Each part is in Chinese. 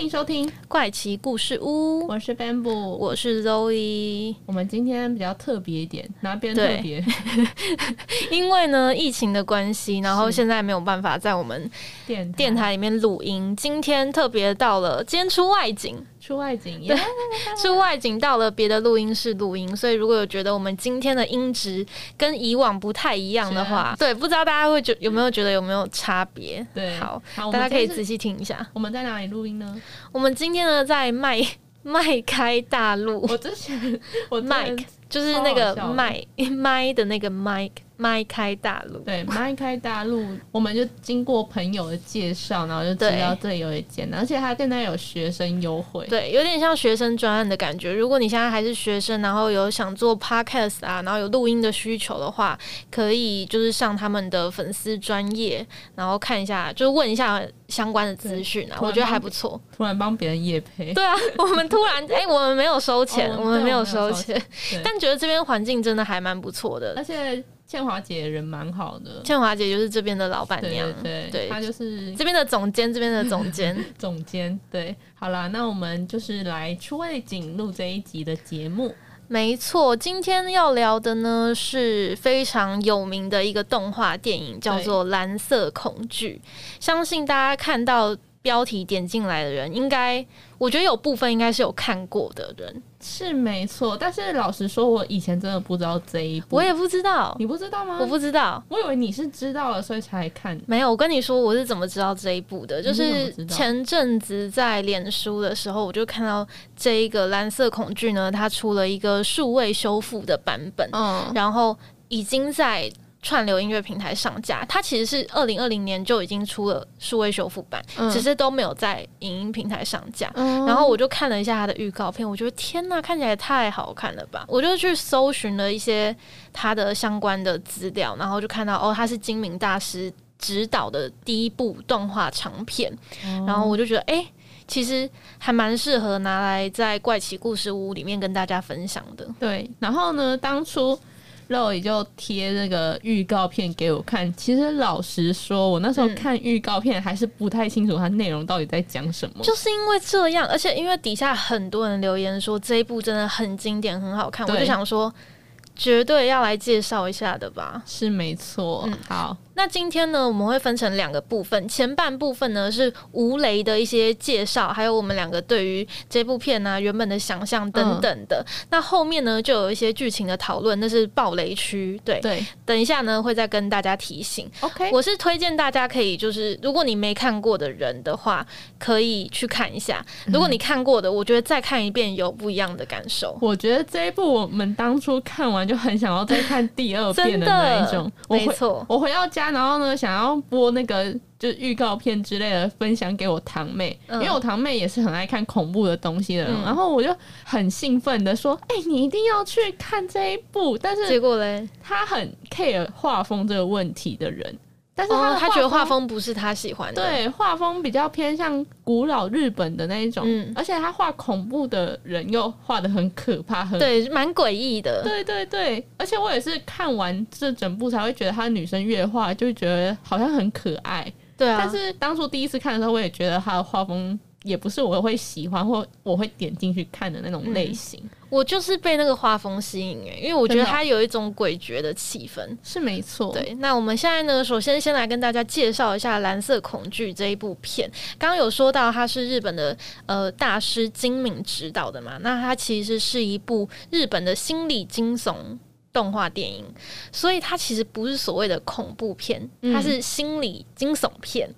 欢迎收听怪奇故事屋，我是 Bamboo，我是 Zoe。我们今天比较特别一点，哪边特别？因为呢，疫情的关系，然后现在没有办法在我们电电台里面录音。今天特别到了，今天出外景。出外景，对，出外景到了别的录音室录音，所以如果有觉得我们今天的音质跟以往不太一样的话，对，不知道大家会觉有没有觉得有没有差别？对，好，大家可以仔细听一下。我们在哪里录音呢？我们今天呢在麦 麦开大陆。我之前我麦就是那个麦 麦的那个麦。麦开大陆，对，迈开大陆，我们就经过朋友的介绍，然后就知道这里有一间，而且它现在有学生优惠，对，有点像学生专案的感觉。如果你现在还是学生，然后有想做 podcast 啊，然后有录音的需求的话，可以就是上他们的粉丝专业，然后看一下，就是问一下相关的资讯啊，我觉得还不错。突然帮别人夜配，对啊，我们突然哎，我们没有收钱，我们没有收钱，但觉得这边环境真的还蛮不错的，而且。倩华姐人蛮好的，倩华姐就是这边的老板娘，对对，她就是这边的总监，这边的总监，总监。对，好啦，那我们就是来出外景录这一集的节目。没错，今天要聊的呢是非常有名的一个动画电影，叫做《蓝色恐惧》。相信大家看到标题点进来的人，应该我觉得有部分应该是有看过的人。是没错，但是老实说，我以前真的不知道这一部，我也不知道，你不知道吗？我不知道，我以为你是知道了，所以才看。没有，我跟你说，我是怎么知道这一部的？就是前阵子在脸书的时候，我就看到这一个蓝色恐惧呢，它出了一个数位修复的版本，嗯，然后已经在。串流音乐平台上架，它其实是二零二零年就已经出了数位修复版，只是都没有在影音平台上架。然后我就看了一下它的预告片，我觉得天呐，看起来太好看了吧！我就去搜寻了一些它的相关的资料，然后就看到哦，它是精明大师指导的第一部动画长片。然后我就觉得，哎，其实还蛮适合拿来在怪奇故事屋里面跟大家分享的。对，然后呢，当初。肉也就贴那个预告片给我看。其实老实说，我那时候看预告片还是不太清楚它内容到底在讲什么。就是因为这样，而且因为底下很多人留言说这一部真的很经典、很好看，我就想说，绝对要来介绍一下的吧。是没错。好。那今天呢，我们会分成两个部分。前半部分呢是吴雷的一些介绍，还有我们两个对于这部片呢原本的想象等等的。那后面呢就有一些剧情的讨论，那是暴雷区。对对，等一下呢会再跟大家提醒。OK，我是推荐大家可以就是，如果你没看过的人的话，可以去看一下。如果你看过的，我觉得再看一遍有不一样的感受。我觉得这一部我们当初看完就很想要再看第二遍的那一种。没错，我回到家。然后呢，想要播那个就预告片之类的，分享给我堂妹，因为我堂妹也是很爱看恐怖的东西的。然后我就很兴奋的说：“哎，你一定要去看这一部。”但是结果嘞，他很 care 画风这个问题的人。但是他他觉得画风不是他喜欢的，对，画风比较偏向古老日本的那一种，嗯，而且他画恐怖的人又画的很可怕，很对，蛮诡异的，对对对，而且我也是看完这整部才会觉得他女生越画就觉得好像很可爱，对啊，但是当初第一次看的时候，我也觉得他的画风。也不是我会喜欢或我会点进去看的那种类型，我就是被那个画风吸引诶，因为我觉得它有一种诡谲的气氛，是没错。对，那我们现在呢，首先先来跟大家介绍一下《蓝色恐惧》这一部片。刚刚有说到它是日本的呃大师金敏执导的嘛，那它其实是一部日本的心理惊悚。动画电影，所以它其实不是所谓的恐怖片，它是心理惊悚片。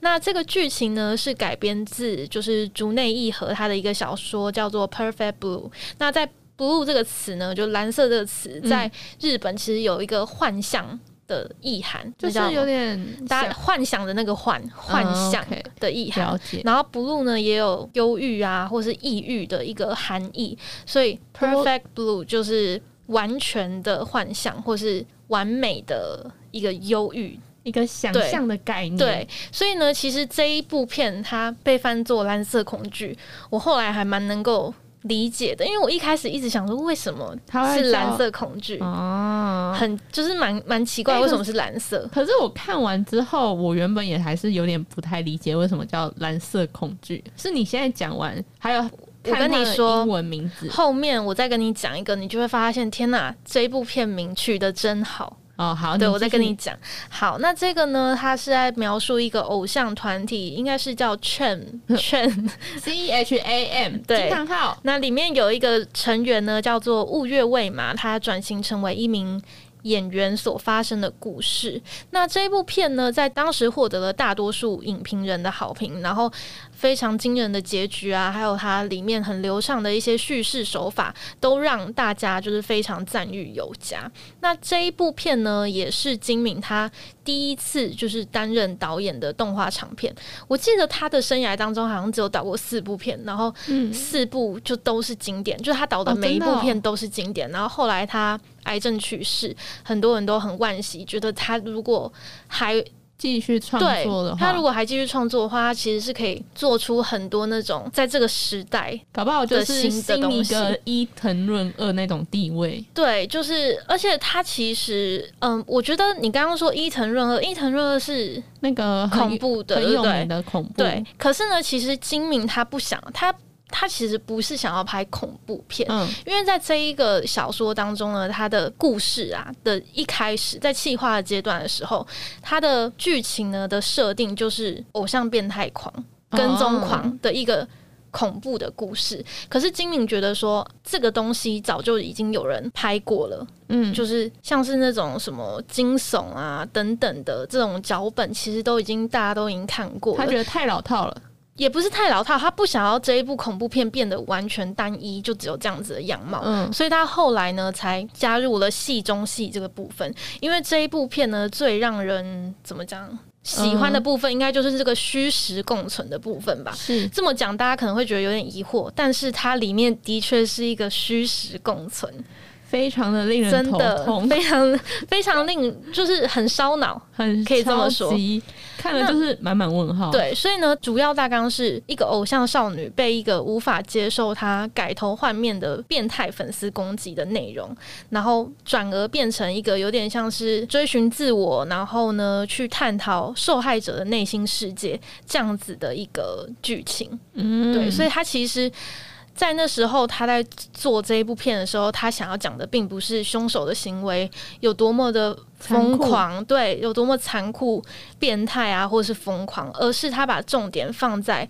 那这个剧情呢，是改编自就是竹内义和他的一个小说，叫做《Perfect Blue》。那在 “blue” 这个词呢，就蓝色这个词，在日本其实有一个幻象。的意涵，就是有点大家幻想的那个幻幻想的意涵。然后 blue 呢也有忧郁啊，或是抑郁的一个含义，所以 perfect blue 就是完全的幻想，或是完美的一个忧郁。一个想象的概念，对，所以呢，其实这一部片它被翻作蓝色恐惧，我后来还蛮能够理解的，因为我一开始一直想说，为什么它是蓝色恐惧哦，很就是蛮蛮奇怪，为什么是蓝色？可是我看完之后，我原本也还是有点不太理解，为什么叫蓝色恐惧？是你现在讲完，还有我跟你说英文名字，后面我再跟你讲一个，你就会发现，天哪，这一部片名取的真好。哦，好，对我再跟你讲。好，那这个呢，它是在描述一个偶像团体，应该是叫 Cham Cham C H A M 对。号。那里面有一个成员呢，叫做雾月未嘛，他转型成为一名。演员所发生的故事。那这一部片呢，在当时获得了大多数影评人的好评，然后非常惊人的结局啊，还有它里面很流畅的一些叙事手法，都让大家就是非常赞誉有加。那这一部片呢，也是金敏他第一次就是担任导演的动画长片。我记得他的生涯当中好像只有导过四部片，然后四部就都是经典，就是他导的每一部片都是经典。然后后来他。癌症去世，很多人都很惋惜，觉得他如果还继续创作的话，他如果还继续创作的话，他其实是可以做出很多那种在这个时代搞不好就是新一个伊藤润二那种地位。对，就是而且他其实，嗯，我觉得你刚刚说伊藤润二，伊藤润二是那个恐怖的，很有名的恐怖。对，可是呢，其实金明他不想他。他其实不是想要拍恐怖片，嗯，因为在这一个小说当中呢，他的故事啊的一开始，在气化的阶段的时候，他的剧情呢的设定就是偶像变态狂、跟踪狂的一个恐怖的故事。可是金敏觉得说，这个东西早就已经有人拍过了，嗯，就是像是那种什么惊悚啊等等的这种脚本，其实都已经大家都已经看过，他觉得太老套了。也不是太老套，他不想要这一部恐怖片变得完全单一，就只有这样子的样貌。嗯，所以他后来呢，才加入了戏中戏这个部分。因为这一部片呢，最让人怎么讲喜欢的部分，应该就是这个虚实共存的部分吧。是这么讲，大家可能会觉得有点疑惑，但是它里面的确是一个虚实共存。非常的令人头痛，非常非常令，就是很烧脑，很可以这么说，看了就是满满问号。对，所以呢，主要大纲是一个偶像少女被一个无法接受她改头换面的变态粉丝攻击的内容，然后转而变成一个有点像是追寻自我，然后呢去探讨受害者的内心世界这样子的一个剧情。嗯，对，所以它其实。在那时候，他在做这一部片的时候，他想要讲的并不是凶手的行为有多么的疯狂，对，有多么残酷、变态啊，或者是疯狂，而是他把重点放在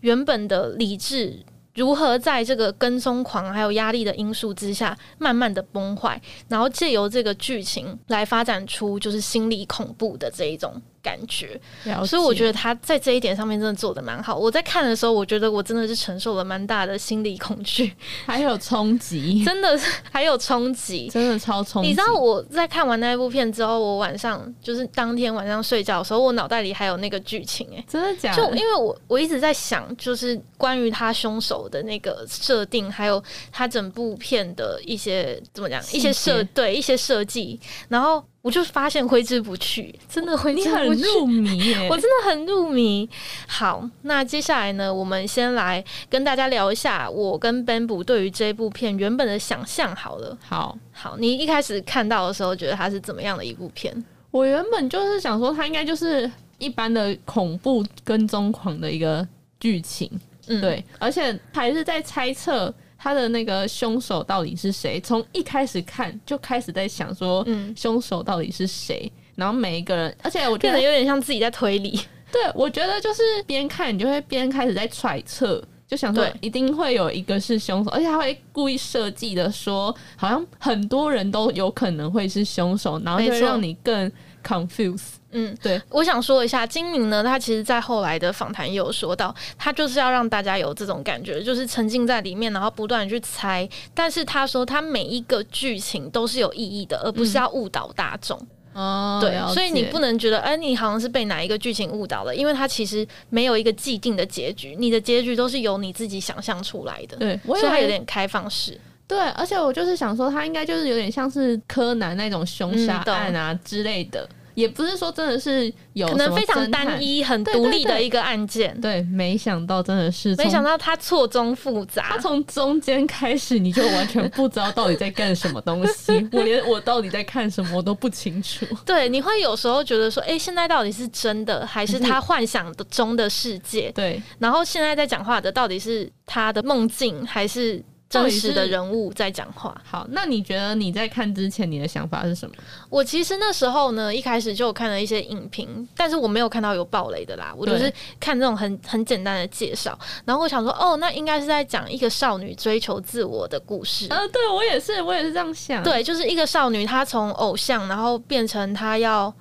原本的理智如何在这个跟踪狂还有压力的因素之下慢慢的崩坏，然后借由这个剧情来发展出就是心理恐怖的这一种。感觉，所以我觉得他在这一点上面真的做的蛮好。我在看的时候，我觉得我真的是承受了蛮大的心理恐惧，还有冲击，真的是还有冲击，真的超冲击。你知道我在看完那一部片之后，我晚上就是当天晚上睡觉的时候，我脑袋里还有那个剧情，哎，真的假？就因为我我一直在想，就是关于他凶手的那个设定，还有他整部片的一些怎么讲，一些设对一些设计，然后。我就发现挥之不去，真的挥之不去。入迷，我真的很入迷。好，那接下来呢，我们先来跟大家聊一下我跟 Bamboo 对于这部片原本的想象。好了，好好，你一开始看到的时候，觉得它是怎么样的一部片？我原本就是想说，它应该就是一般的恐怖跟踪狂的一个剧情，嗯对，而且还是在猜测。他的那个凶手到底是谁？从一开始看就开始在想说，嗯，凶手到底是谁？然后每一个人，而且我觉得有点像自己在推理。对，我觉得就是边看你就会边开始在揣测，就想说一定会有一个是凶手，而且他会故意设计的说，好像很多人都有可能会是凶手，然后就让你更 confuse。嗯，对，我想说一下，金明呢，他其实，在后来的访谈也有说到，他就是要让大家有这种感觉，就是沉浸在里面，然后不断去猜。但是他说，他每一个剧情都是有意义的，而不是要误导大众。哦，对，所以你不能觉得，哎，你好像是被哪一个剧情误导了，因为它其实没有一个既定的结局，你的结局都是由你自己想象出来的。对，所以它有点开放式。对，而且我就是想说，他应该就是有点像是柯南那种凶杀案啊之类的。也不是说真的是有可能非常单一、很独立的一个案件。对，没想到真的是，没想到他错综复杂。他从中间开始，你就完全不知道到底在干什么东西。我连我到底在看什么我都不清楚。对，你会有时候觉得说，哎，现在到底是真的还是他幻想的中的世界？对。然后现在在讲话的到底是他的梦境还是？真实的人物在讲话。好，那你觉得你在看之前你的想法是什么？我其实那时候呢，一开始就有看了一些影评，但是我没有看到有暴雷的啦。我就是看这种很很简单的介绍，然后我想说，哦，那应该是在讲一个少女追求自我的故事。呃，对我也是，我也是这样想。对，就是一个少女，她从偶像，然后变成她要。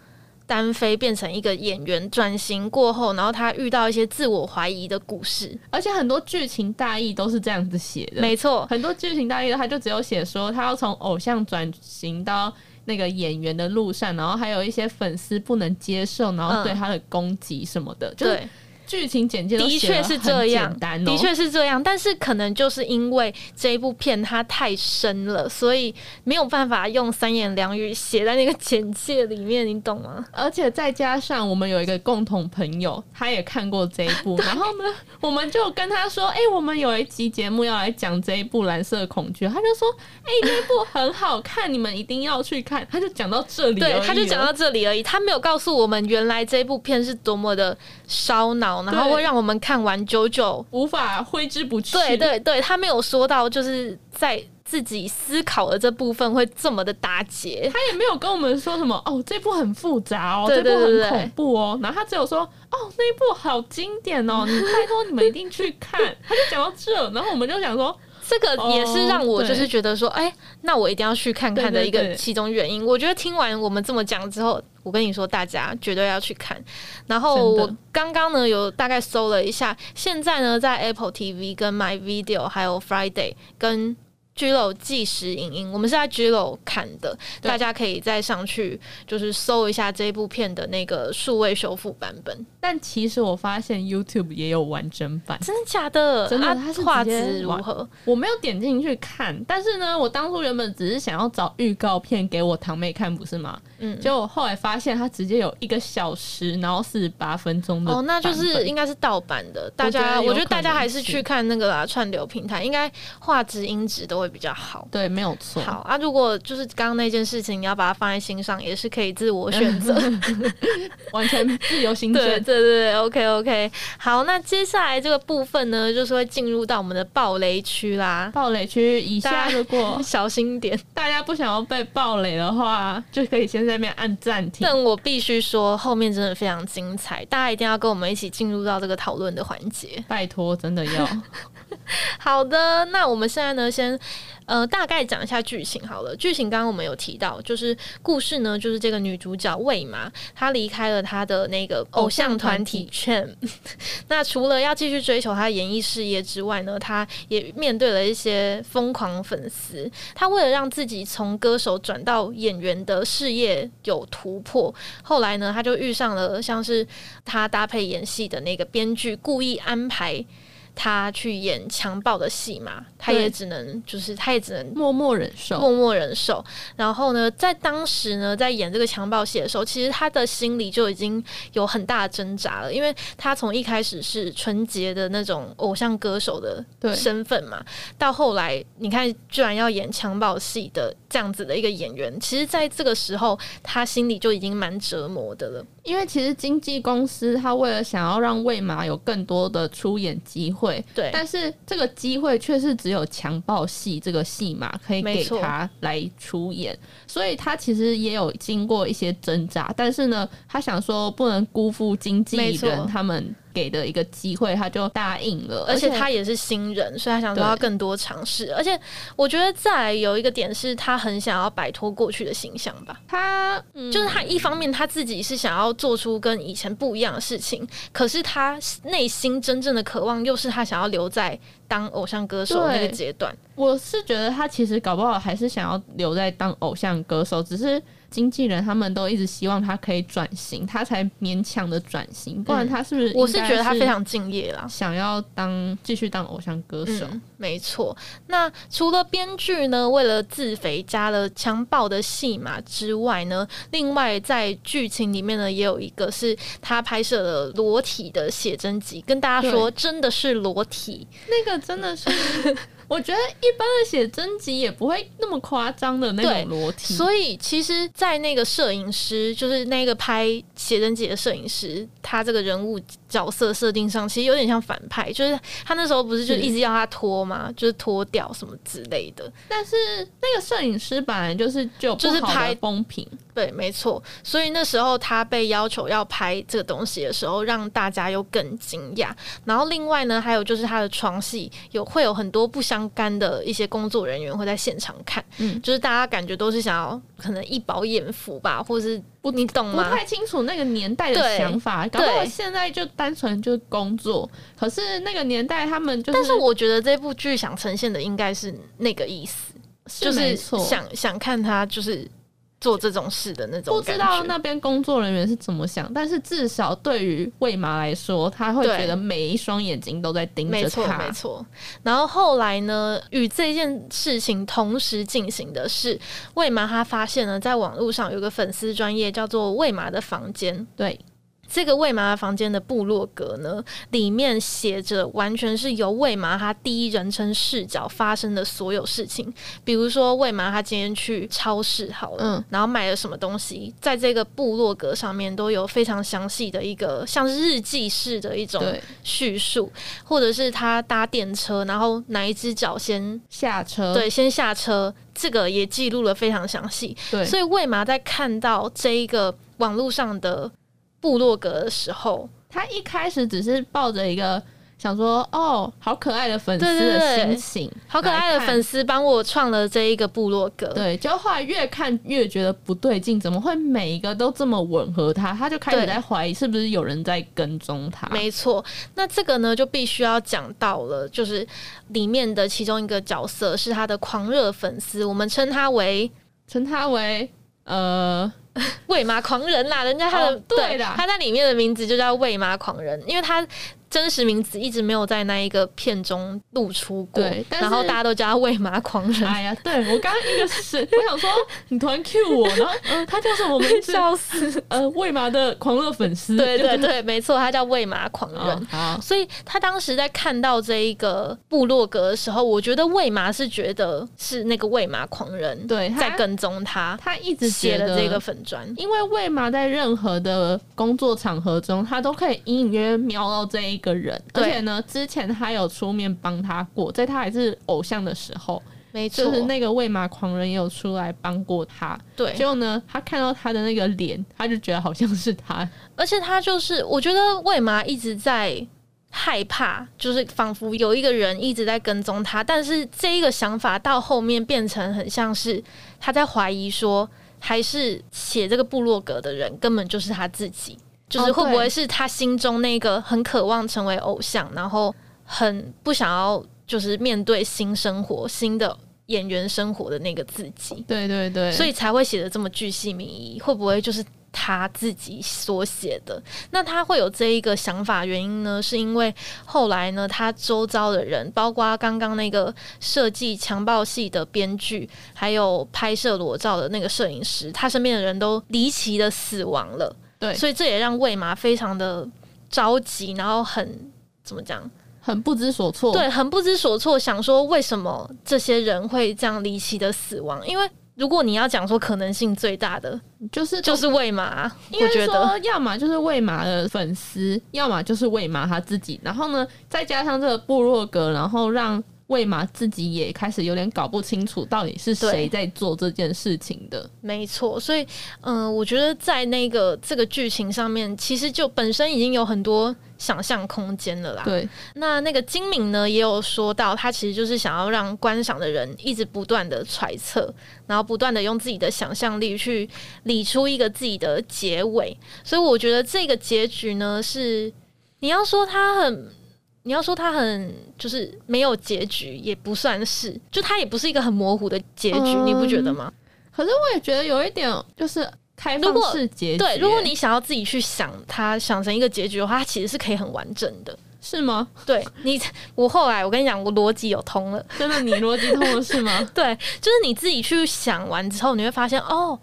单飞变成一个演员，转型过后，然后他遇到一些自我怀疑的故事，而且很多剧情大意都是这样子写的。没错，很多剧情大意他就只有写说他要从偶像转型到那个演员的路上，然后还有一些粉丝不能接受，然后对他的攻击什么的。对。剧情简介的确是这样，的确是这样，但是可能就是因为这一部片它太深了，所以没有办法用三言两语写在那个简介里面，你懂吗？而且再加上我们有一个共同朋友，他也看过这一部，然后呢，我们就跟他说：“哎，我们有一集节目要来讲这一部《蓝色恐惧》，他就说：哎，这部很好看，你们一定要去看。”他就讲到这里，对，他就讲到这里而已，他没有告诉我们原来这一部片是多么的烧脑。然后会让我们看完久久无法挥之不去。对对对，他没有说到就是在自己思考的这部分会这么的打结，他也没有跟我们说什么哦，这部很复杂哦，这部很恐怖哦。然后他只有说哦，那一部好经典哦，你拜托你们一定去看。他就讲到这，然后我们就想说。这个也是让我就是觉得说，哎，那我一定要去看看的一个其中原因。我觉得听完我们这么讲之后，我跟你说，大家绝对要去看。然后我刚刚呢有大概搜了一下，现在呢在 Apple TV、跟 My Video、还有 Friday 跟。G 楼即时影音，我们是在 G 楼看的，大家可以再上去就是搜一下这部片的那个数位修复版本。但其实我发现 YouTube 也有完整版，真的假的？真的，它是画质如何？我没有点进去看，但是呢，我当初原本只是想要找预告片给我堂妹看，不是吗？嗯，就后来发现它直接有一个小时，然后四十八分钟的哦，那就是应该是盗版的。大家，我觉得大家还是去看那个啦，串流平台应该画质音质都。会比较好，对，没有错。好啊，如果就是刚刚那件事情，你要把它放在心上，也是可以自我选择，完全自由行政。对对对，OK OK。好，那接下来这个部分呢，就是会进入到我们的暴雷区啦。暴雷区以下，如果 小心点，大家不想要被暴雷的话，就可以先在那边按暂停。但我必须说，后面真的非常精彩，大家一定要跟我们一起进入到这个讨论的环节。拜托，真的要。好的，那我们现在呢，先呃大概讲一下剧情好了。剧情刚刚我们有提到，就是故事呢，就是这个女主角魏玛，她离开了她的那个偶像团体圈。那除了要继续追求她演艺事业之外呢，她也面对了一些疯狂粉丝。她为了让自己从歌手转到演员的事业有突破，后来呢，她就遇上了像是她搭配演戏的那个编剧，故意安排。他去演强暴的戏嘛，他也只能就是，他也只能默默忍受，默默忍受。然后呢，在当时呢，在演这个强暴戏的时候，其实他的心里就已经有很大的挣扎了，因为他从一开始是纯洁的那种偶像歌手的身份嘛，到后来你看，居然要演强暴戏的这样子的一个演员，其实在这个时候，他心里就已经蛮折磨的了。因为其实经纪公司他为了想要让魏玛有更多的出演机会，对，但是这个机会却是只有强暴戏这个戏码可以给他来出演，所以他其实也有经过一些挣扎，但是呢，他想说不能辜负经纪人他们。给的一个机会，他就答应了。而且他也是新人，所以他想说要更多尝试。而且我觉得再有一个点是，他很想要摆脱过去的形象吧。他就是他一方面他自己是想要做出跟以前不一样的事情，可是他内心真正的渴望又是他想要留在当偶像歌手那个阶段。我是觉得他其实搞不好还是想要留在当偶像歌手，只是。经纪人他们都一直希望他可以转型，他才勉强的转型，不然他是不是？我是觉得他非常敬业啦，想要当继续当偶像歌手。没错。那除了编剧呢，为了自肥加了强暴的戏码之外呢，另外在剧情里面呢，也有一个是他拍摄了裸体的写真集，跟大家说真的是裸体，那个真的是。我觉得一般的写真集也不会那么夸张的那种裸体，所以其实，在那个摄影师，就是那个拍写真集的摄影师，他这个人物角色设定上，其实有点像反派，就是他那时候不是就一直要他脱吗？就是脱掉什么之类的。但是那个摄影师本来就是就就是拍风评，对，没错。所以那时候他被要求要拍这个东西的时候，让大家又更惊讶。然后另外呢，还有就是他的床戏有会有很多不相。干的一些工作人员会在现场看，嗯，就是大家感觉都是想要可能一饱眼福吧，或者是不你懂吗？不太清楚那个年代的想法，搞不好现在就单纯就是工作，可是那个年代他们就是，但是我觉得这部剧想呈现的应该是那个意思，就是想想看他就是。做这种事的那种，不知道那边工作人员是怎么想，但是至少对于魏麻来说，他会觉得每一双眼睛都在盯着他。没错，没错。然后后来呢，与这件事情同时进行的是，魏麻他发现呢，在网络上有个粉丝专业叫做魏麻的房间，对。这个魏麻房间的部落格呢，里面写着完全是由魏麻他第一人称视角发生的所有事情。比如说，魏麻他今天去超市好了，然后买了什么东西，在这个部落格上面都有非常详细的一个像是日记式的一种叙述，或者是他搭电车，然后哪一只脚先下车，对，先下车，这个也记录了非常详细。对，所以魏麻在看到这一个网络上的。部落格的时候，他一开始只是抱着一个想说“哦，好可爱的粉丝”的心情，好可爱的粉丝帮我创了这一个部落格。对，就后来越看越觉得不对劲，怎么会每一个都这么吻合他？他就开始在怀疑是不是有人在跟踪他。没错，那这个呢就必须要讲到了，就是里面的其中一个角色是他的狂热粉丝，我们称他为称他为呃。喂马狂人啦，人家他的对的，他在里面的名字就叫喂马狂人，因为他。真实名字一直没有在那一个片中露出过，然后大家都叫他喂马狂人。哎呀，对我刚刚一个是我想说你突然 Q 我，然后嗯，他叫什么名字？笑死！呃，喂马的狂热粉丝。对对对，没错，他叫喂马狂人。好，所以他当时在看到这一个部落格的时候，我觉得喂马是觉得是那个喂马狂人对在跟踪他，他一直写了这个粉砖，因为喂马在任何的工作场合中，他都可以隐隐约约瞄到这一。个人，而且呢，之前他有出面帮他过，在他还是偶像的时候，没错，就是那个喂马狂人也有出来帮过他。对，结果呢，他看到他的那个脸，他就觉得好像是他，而且他就是，我觉得喂马一直在害怕，就是仿佛有一个人一直在跟踪他，但是这一个想法到后面变成很像是他在怀疑说，还是写这个部落格的人根本就是他自己。就是会不会是他心中那个很渴望成为偶像，然后很不想要就是面对新生活、新的演员生活的那个自己？对对对，所以才会写的这么巨细靡遗。会不会就是他自己所写的？那他会有这一个想法原因呢？是因为后来呢，他周遭的人，包括刚刚那个设计强暴戏的编剧，还有拍摄裸照的那个摄影师，他身边的人都离奇的死亡了。对，所以这也让魏麻非常的着急，然后很怎么讲，很不知所措。对，很不知所措，想说为什么这些人会这样离奇的死亡？因为如果你要讲说可能性最大的，就是就是魏麻，我觉得要么就是魏麻的粉丝，要么就是魏麻他自己。然后呢，再加上这个部落格，然后让。魏玛自己也开始有点搞不清楚，到底是谁在做这件事情的。没错，所以，嗯，我觉得在那个这个剧情上面，其实就本身已经有很多想象空间了啦。对，那那个金敏呢，也有说到，他其实就是想要让观赏的人一直不断的揣测，然后不断的用自己的想象力去理出一个自己的结尾。所以，我觉得这个结局呢，是你要说他很。你要说它很就是没有结局，也不算是，就它也不是一个很模糊的结局，你不觉得吗？可是我也觉得有一点就是开放式结局。对，如果你想要自己去想它，想成一个结局的话，它其实是可以很完整的，是吗？对你，我后来我跟你讲，我逻辑有通了，真的，你逻辑通了是吗？对，就是你自己去想完之后，你会发现哦。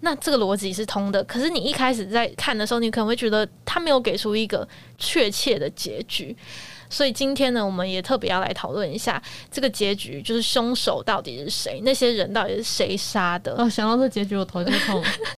那这个逻辑是通的，可是你一开始在看的时候，你可能会觉得他没有给出一个确切的结局，所以今天呢，我们也特别要来讨论一下这个结局，就是凶手到底是谁，那些人到底是谁杀的？哦，想到这结局，我头就痛。